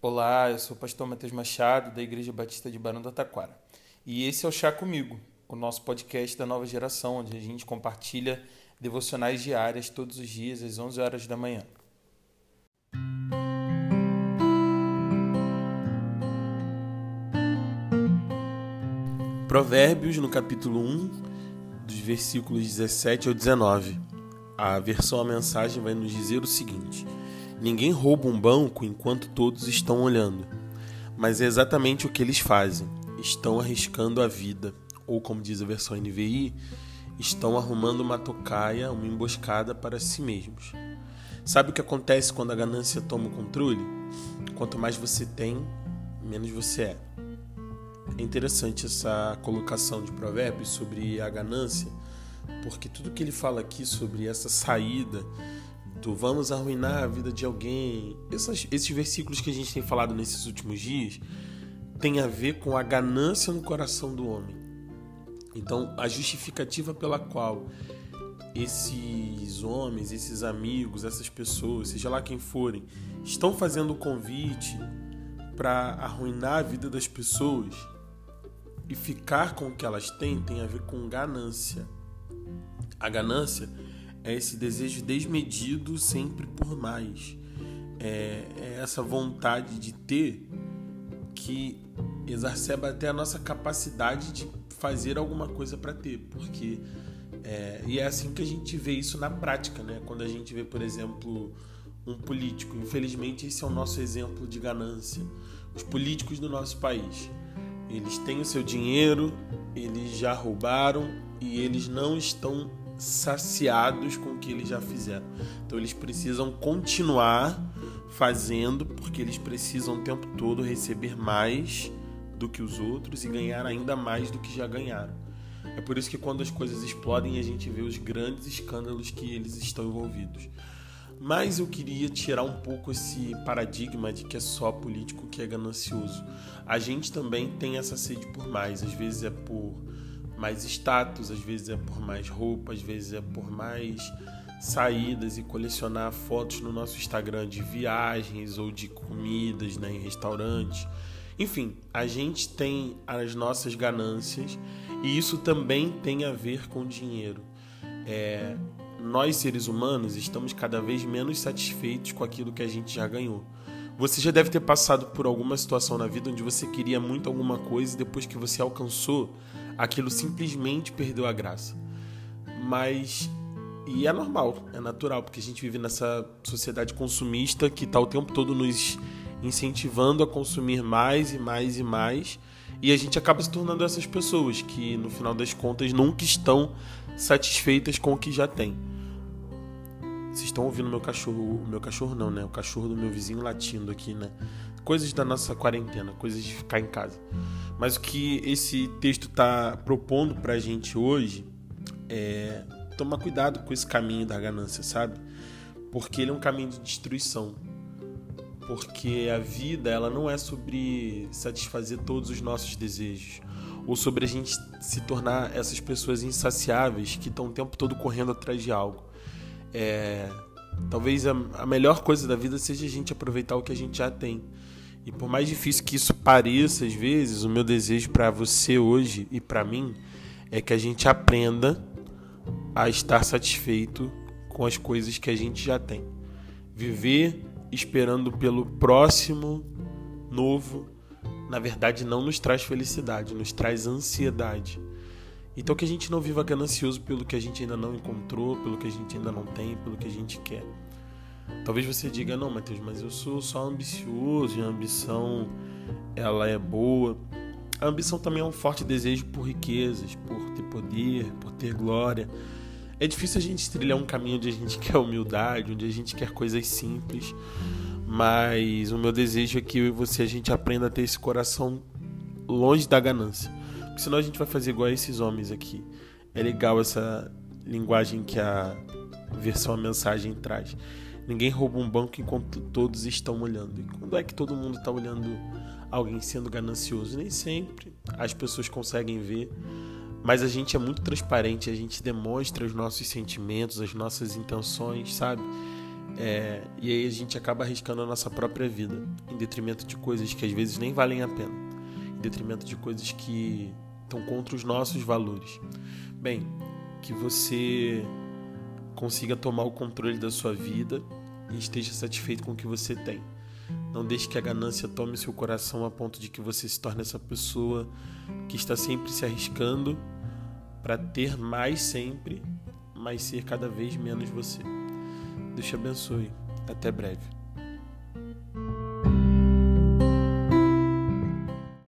Olá, eu sou o pastor Matheus Machado, da Igreja Batista de Barão do Taquara. E esse é o Chá Comigo, o nosso podcast da nova geração, onde a gente compartilha devocionais diárias todos os dias às 11 horas da manhã. Provérbios, no capítulo 1, dos versículos 17 ao 19. A versão a mensagem vai nos dizer o seguinte: Ninguém rouba um banco enquanto todos estão olhando, mas é exatamente o que eles fazem. Estão arriscando a vida, ou como diz a versão NVI, estão arrumando uma tocaia, uma emboscada para si mesmos. Sabe o que acontece quando a ganância toma o controle? Quanto mais você tem, menos você é. É interessante essa colocação de Provérbios sobre a ganância, porque tudo que ele fala aqui sobre essa saída vamos arruinar a vida de alguém. Essas, esses versículos que a gente tem falado nesses últimos dias tem a ver com a ganância no coração do homem. Então, a justificativa pela qual esses homens, esses amigos, essas pessoas, seja lá quem forem, estão fazendo o convite para arruinar a vida das pessoas e ficar com o que elas têm, tem a ver com ganância. A ganância é esse desejo desmedido sempre por mais. É, é essa vontade de ter que exacerba até a nossa capacidade de fazer alguma coisa para ter, porque é, e é assim que a gente vê isso na prática, né? Quando a gente vê, por exemplo, um político, infelizmente esse é o nosso exemplo de ganância. Os políticos do nosso país, eles têm o seu dinheiro, eles já roubaram e eles não estão saciados com o que eles já fizeram. Então eles precisam continuar fazendo porque eles precisam o tempo todo receber mais do que os outros e ganhar ainda mais do que já ganharam. É por isso que quando as coisas explodem a gente vê os grandes escândalos que eles estão envolvidos. Mas eu queria tirar um pouco esse paradigma de que é só político que é ganancioso. A gente também tem essa sede por mais, às vezes é por mais status, às vezes é por mais roupa, às vezes é por mais saídas e colecionar fotos no nosso Instagram de viagens ou de comidas né, em restaurantes. Enfim, a gente tem as nossas ganâncias e isso também tem a ver com dinheiro. É, nós, seres humanos, estamos cada vez menos satisfeitos com aquilo que a gente já ganhou. Você já deve ter passado por alguma situação na vida onde você queria muito alguma coisa e depois que você alcançou, aquilo simplesmente perdeu a graça. Mas e é normal, é natural, porque a gente vive nessa sociedade consumista que está o tempo todo nos incentivando a consumir mais e mais e mais, e a gente acaba se tornando essas pessoas que no final das contas nunca estão satisfeitas com o que já tem. Vocês estão ouvindo meu cachorro, meu cachorro não, né? O cachorro do meu vizinho latindo aqui, né? Coisas da nossa quarentena, coisas de ficar em casa. Mas o que esse texto está propondo para a gente hoje é tomar cuidado com esse caminho da ganância, sabe? Porque ele é um caminho de destruição. Porque a vida ela não é sobre satisfazer todos os nossos desejos ou sobre a gente se tornar essas pessoas insaciáveis que estão o tempo todo correndo atrás de algo. É, talvez a, a melhor coisa da vida seja a gente aproveitar o que a gente já tem e por mais difícil que isso pareça às vezes, o meu desejo para você hoje e para mim é que a gente aprenda a estar satisfeito com as coisas que a gente já tem. Viver esperando pelo próximo novo, na verdade não nos traz felicidade, nos traz ansiedade. Então que a gente não viva ganancioso pelo que a gente ainda não encontrou, pelo que a gente ainda não tem, pelo que a gente quer. Talvez você diga, não, Matheus, mas eu sou só ambicioso e a ambição ela é boa. A ambição também é um forte desejo por riquezas, por ter poder, por ter glória. É difícil a gente trilhar um caminho onde a gente quer humildade, onde a gente quer coisas simples, mas o meu desejo é que você a gente aprenda a ter esse coração longe da ganância. Porque senão a gente vai fazer igual a esses homens aqui. É legal essa linguagem que a versão a mensagem traz. Ninguém rouba um banco enquanto todos estão olhando. E quando é que todo mundo está olhando alguém sendo ganancioso? Nem sempre as pessoas conseguem ver, mas a gente é muito transparente, a gente demonstra os nossos sentimentos, as nossas intenções, sabe? É, e aí a gente acaba arriscando a nossa própria vida em detrimento de coisas que às vezes nem valem a pena, em detrimento de coisas que estão contra os nossos valores. Bem, que você consiga tomar o controle da sua vida e esteja satisfeito com o que você tem. Não deixe que a ganância tome seu coração a ponto de que você se torne essa pessoa que está sempre se arriscando para ter mais sempre, mas ser cada vez menos você. Deus te abençoe. Até breve.